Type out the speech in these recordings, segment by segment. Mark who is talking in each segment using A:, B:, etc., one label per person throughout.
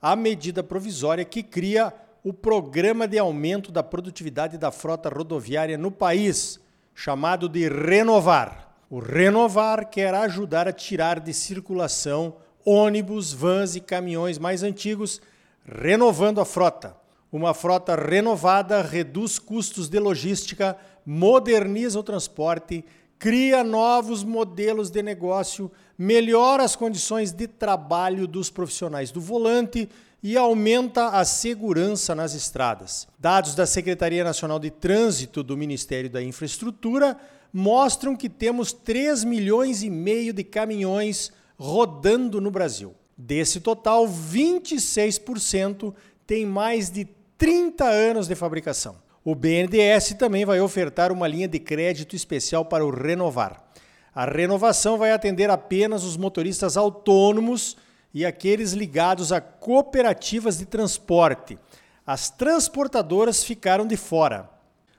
A: a medida provisória que cria o Programa de Aumento da Produtividade da Frota Rodoviária no país, chamado de Renovar. O Renovar quer ajudar a tirar de circulação ônibus, vans e caminhões mais antigos, renovando a frota. Uma frota renovada reduz custos de logística, moderniza o transporte, cria novos modelos de negócio, melhora as condições de trabalho dos profissionais do volante e aumenta a segurança nas estradas. Dados da Secretaria Nacional de Trânsito do Ministério da Infraestrutura mostram que temos 3 milhões e meio de caminhões rodando no Brasil. Desse total, 26% tem mais de 30 anos de fabricação. O BNDES também vai ofertar uma linha de crédito especial para o Renovar. A renovação vai atender apenas os motoristas autônomos e aqueles ligados a cooperativas de transporte. As transportadoras ficaram de fora.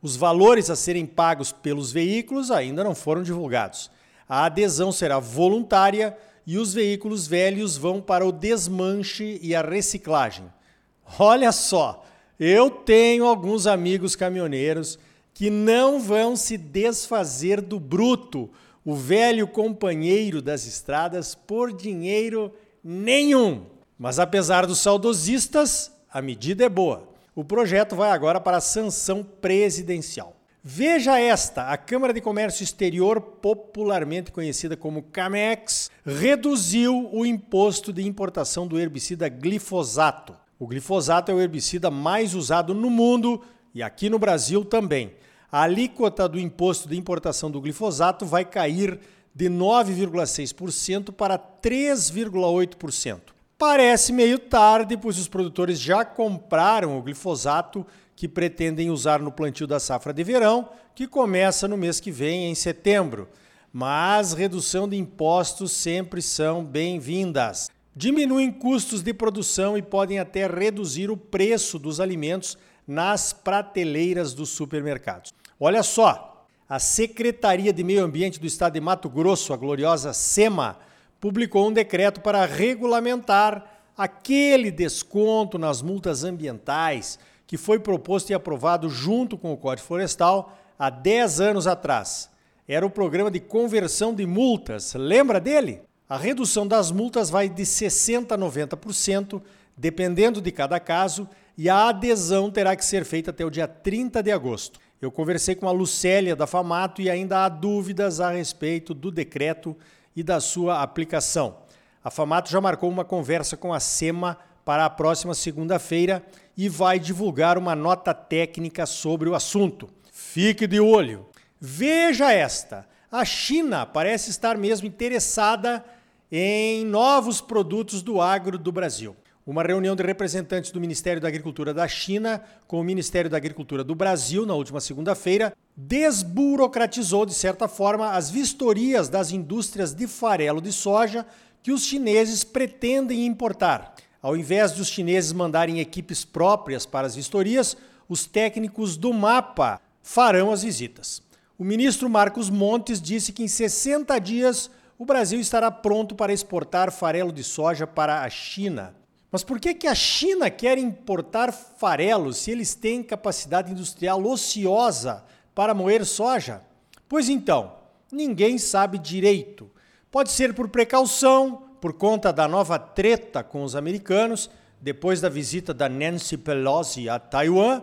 A: Os valores a serem pagos pelos veículos ainda não foram divulgados. A adesão será voluntária e os veículos velhos vão para o desmanche e a reciclagem. Olha só, eu tenho alguns amigos caminhoneiros que não vão se desfazer do bruto, o velho companheiro das estradas, por dinheiro nenhum. Mas apesar dos saudosistas, a medida é boa. O projeto vai agora para a sanção presidencial. Veja esta: a Câmara de Comércio Exterior, popularmente conhecida como CAMEX, reduziu o imposto de importação do herbicida glifosato. O glifosato é o herbicida mais usado no mundo e aqui no Brasil também. A alíquota do imposto de importação do glifosato vai cair de 9,6% para 3,8%. Parece meio tarde, pois os produtores já compraram o glifosato que pretendem usar no plantio da safra de verão, que começa no mês que vem, em setembro. Mas redução de impostos sempre são bem-vindas. Diminuem custos de produção e podem até reduzir o preço dos alimentos nas prateleiras dos supermercados. Olha só, a Secretaria de Meio Ambiente do Estado de Mato Grosso, a gloriosa SEMA, publicou um decreto para regulamentar aquele desconto nas multas ambientais que foi proposto e aprovado junto com o Código Florestal há 10 anos atrás. Era o programa de conversão de multas. Lembra dele? A redução das multas vai de 60% a 90%, dependendo de cada caso, e a adesão terá que ser feita até o dia 30 de agosto. Eu conversei com a Lucélia da Famato e ainda há dúvidas a respeito do decreto e da sua aplicação. A Famato já marcou uma conversa com a SEMA para a próxima segunda-feira e vai divulgar uma nota técnica sobre o assunto. Fique de olho. Veja esta: a China parece estar mesmo interessada em novos produtos do agro do Brasil. Uma reunião de representantes do Ministério da Agricultura da China com o Ministério da Agricultura do Brasil na última segunda-feira desburocratizou, de certa forma, as vistorias das indústrias de farelo de soja que os chineses pretendem importar. Ao invés de os chineses mandarem equipes próprias para as vistorias, os técnicos do MAPA farão as visitas. O ministro Marcos Montes disse que em 60 dias o Brasil estará pronto para exportar farelo de soja para a China. Mas por que, que a China quer importar farelo se eles têm capacidade industrial ociosa para moer soja? Pois então, ninguém sabe direito. Pode ser por precaução, por conta da nova treta com os americanos, depois da visita da Nancy Pelosi a Taiwan.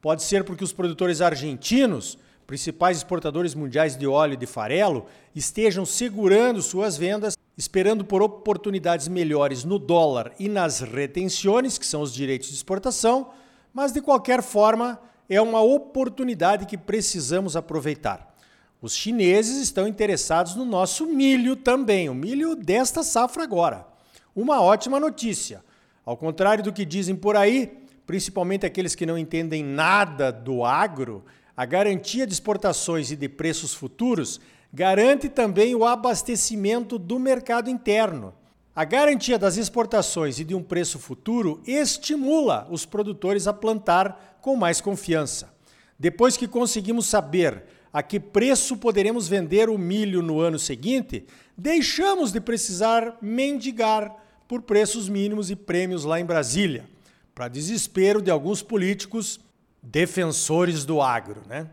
A: Pode ser porque os produtores argentinos, principais exportadores mundiais de óleo e de farelo, estejam segurando suas vendas, esperando por oportunidades melhores no dólar e nas retenções, que são os direitos de exportação, mas de qualquer forma é uma oportunidade que precisamos aproveitar. Os chineses estão interessados no nosso milho também, o milho desta safra agora. Uma ótima notícia. Ao contrário do que dizem por aí, principalmente aqueles que não entendem nada do agro, a garantia de exportações e de preços futuros garante também o abastecimento do mercado interno. A garantia das exportações e de um preço futuro estimula os produtores a plantar com mais confiança. Depois que conseguimos saber a que preço poderemos vender o milho no ano seguinte, deixamos de precisar mendigar por preços mínimos e prêmios lá em Brasília, para desespero de alguns políticos defensores do agro, né?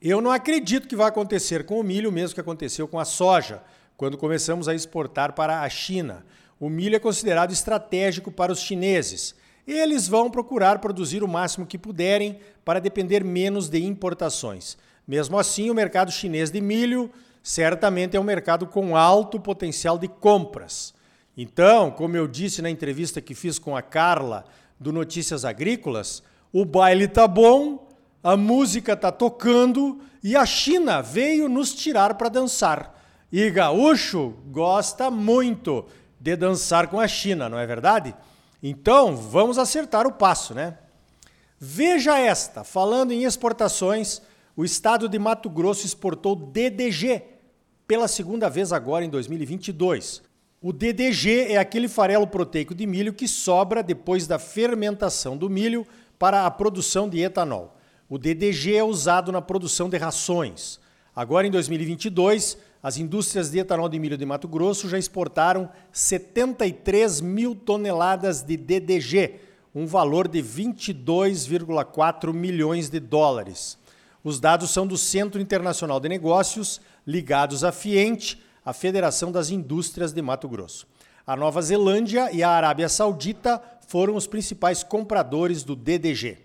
A: Eu não acredito que vai acontecer com o milho o mesmo que aconteceu com a soja, quando começamos a exportar para a China. O milho é considerado estratégico para os chineses. Eles vão procurar produzir o máximo que puderem para depender menos de importações. Mesmo assim, o mercado chinês de milho certamente é um mercado com alto potencial de compras. Então, como eu disse na entrevista que fiz com a Carla do Notícias Agrícolas, o baile tá bom, a música tá tocando e a China veio nos tirar para dançar. E gaúcho gosta muito de dançar com a China, não é verdade? Então, vamos acertar o passo, né? Veja esta, falando em exportações, o estado de Mato Grosso exportou DDG pela segunda vez agora em 2022. O DDG é aquele farelo proteico de milho que sobra depois da fermentação do milho para a produção de etanol. O DDG é usado na produção de rações. Agora, em 2022, as indústrias de etanol de milho de Mato Grosso já exportaram 73 mil toneladas de DDG, um valor de 22,4 milhões de dólares. Os dados são do Centro Internacional de Negócios, ligados à FIENTE, a Federação das Indústrias de Mato Grosso. A Nova Zelândia e a Arábia Saudita foram os principais compradores do DDG.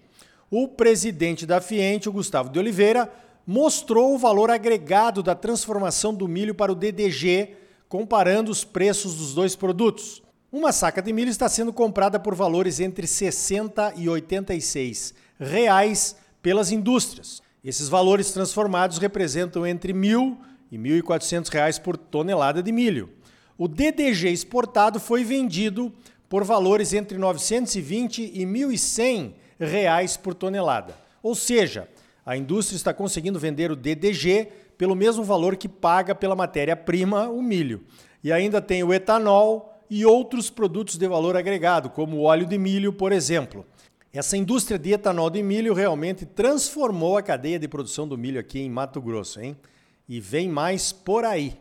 A: O presidente da Fiente, o Gustavo de Oliveira, mostrou o valor agregado da transformação do milho para o DDG, comparando os preços dos dois produtos. Uma saca de milho está sendo comprada por valores entre 60 e 86 reais pelas indústrias. Esses valores transformados representam entre 1.000 e R$ 1.400 por tonelada de milho. O DDG exportado foi vendido por valores entre 920 e 1.100 reais por tonelada. Ou seja, a indústria está conseguindo vender o DDG pelo mesmo valor que paga pela matéria-prima, o milho. E ainda tem o etanol e outros produtos de valor agregado, como o óleo de milho, por exemplo. Essa indústria de etanol de milho realmente transformou a cadeia de produção do milho aqui em Mato Grosso, hein? E vem mais por aí.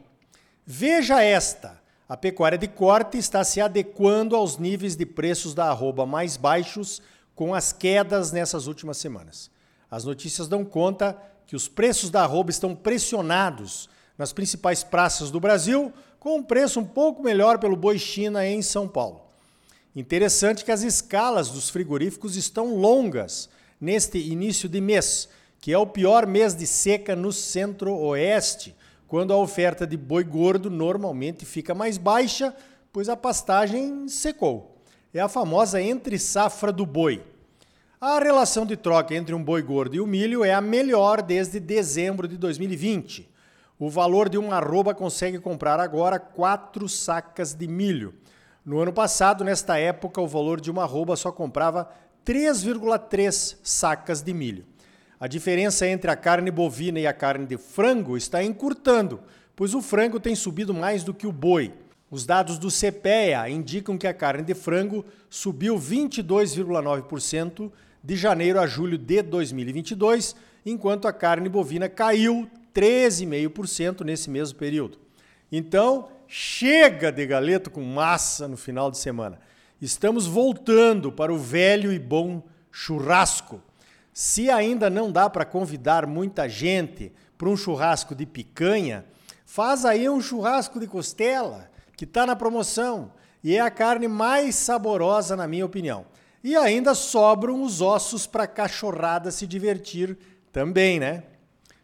A: Veja esta. A pecuária de corte está se adequando aos níveis de preços da arroba mais baixos com as quedas nessas últimas semanas. As notícias dão conta que os preços da arroba estão pressionados nas principais praças do Brasil, com um preço um pouco melhor pelo boi China em São Paulo. Interessante que as escalas dos frigoríficos estão longas neste início de mês, que é o pior mês de seca no centro-oeste, quando a oferta de boi gordo normalmente fica mais baixa, pois a pastagem secou. É a famosa entre-safra do boi. A relação de troca entre um boi gordo e o milho é a melhor desde dezembro de 2020. O valor de uma arroba consegue comprar agora quatro sacas de milho. No ano passado, nesta época, o valor de uma arroba só comprava 3,3 sacas de milho. A diferença entre a carne bovina e a carne de frango está encurtando, pois o frango tem subido mais do que o boi. Os dados do CPEA indicam que a carne de frango subiu 22,9% de janeiro a julho de 2022, enquanto a carne bovina caiu 13,5% nesse mesmo período. Então, chega de galeto com massa no final de semana. Estamos voltando para o velho e bom churrasco. Se ainda não dá para convidar muita gente para um churrasco de picanha, faz aí um churrasco de costela, que está na promoção e é a carne mais saborosa, na minha opinião. E ainda sobram os ossos para cachorrada se divertir também, né?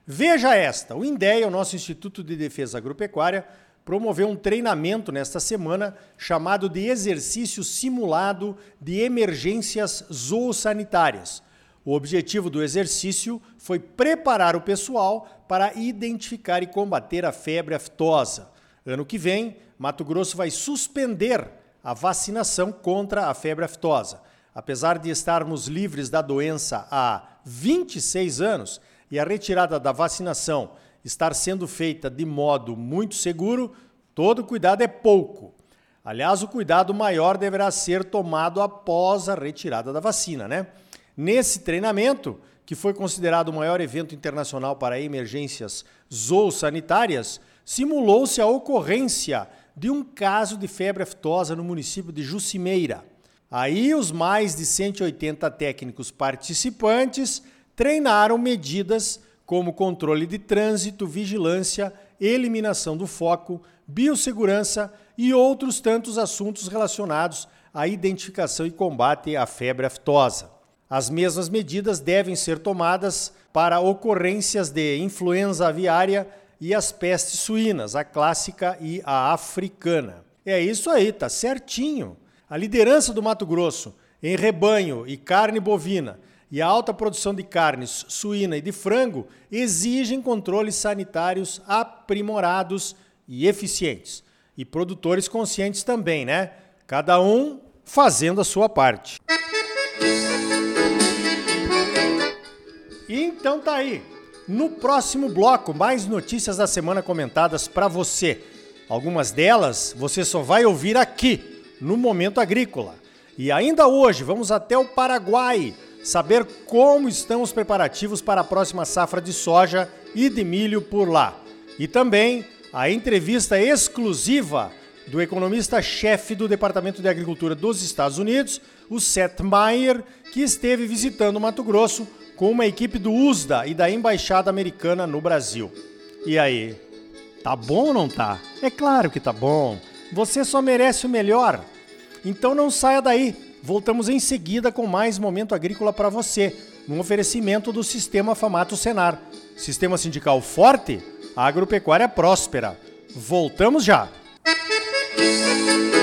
A: Veja esta: o INDEA, o nosso Instituto de Defesa Agropecuária, promoveu um treinamento nesta semana chamado de Exercício Simulado de Emergências Zoosanitárias o objetivo do exercício foi preparar o pessoal para identificar e combater a febre aftosa. Ano que vem, Mato Grosso vai suspender a vacinação contra a febre aftosa. Apesar de estarmos livres da doença há 26 anos e a retirada da vacinação estar sendo feita de modo muito seguro, todo cuidado é pouco. Aliás, o cuidado maior deverá ser tomado após a retirada da vacina, né? Nesse treinamento, que foi considerado o maior evento internacional para emergências zoossanitárias, simulou-se a ocorrência de um caso de febre aftosa no município de Jucimeira. Aí os mais de 180 técnicos participantes treinaram medidas como controle de trânsito, vigilância, eliminação do foco, biossegurança e outros tantos assuntos relacionados à identificação e combate à febre aftosa. As mesmas medidas devem ser tomadas para ocorrências de influenza aviária e as pestes suínas, a clássica e a africana. É isso aí, tá certinho. A liderança do Mato Grosso em rebanho e carne bovina e a alta produção de carnes suína e de frango exigem controles sanitários aprimorados e eficientes. E produtores conscientes também, né? Cada um fazendo a sua parte. Então tá aí. No próximo bloco, mais notícias da semana comentadas para você. Algumas delas você só vai ouvir aqui, no Momento Agrícola. E ainda hoje vamos até o Paraguai saber como estão os preparativos para a próxima safra de soja e de milho por lá. E também a entrevista exclusiva do economista-chefe do Departamento de Agricultura dos Estados Unidos, o Seth Meyer, que esteve visitando Mato Grosso com uma equipe do USDA e da Embaixada Americana no Brasil. E aí, tá bom ou não tá? É claro que tá bom. Você só merece o melhor. Então não saia daí. Voltamos em seguida com mais momento agrícola para você, num oferecimento do Sistema Famato Senar. Sistema sindical forte, agropecuária próspera. Voltamos já. Música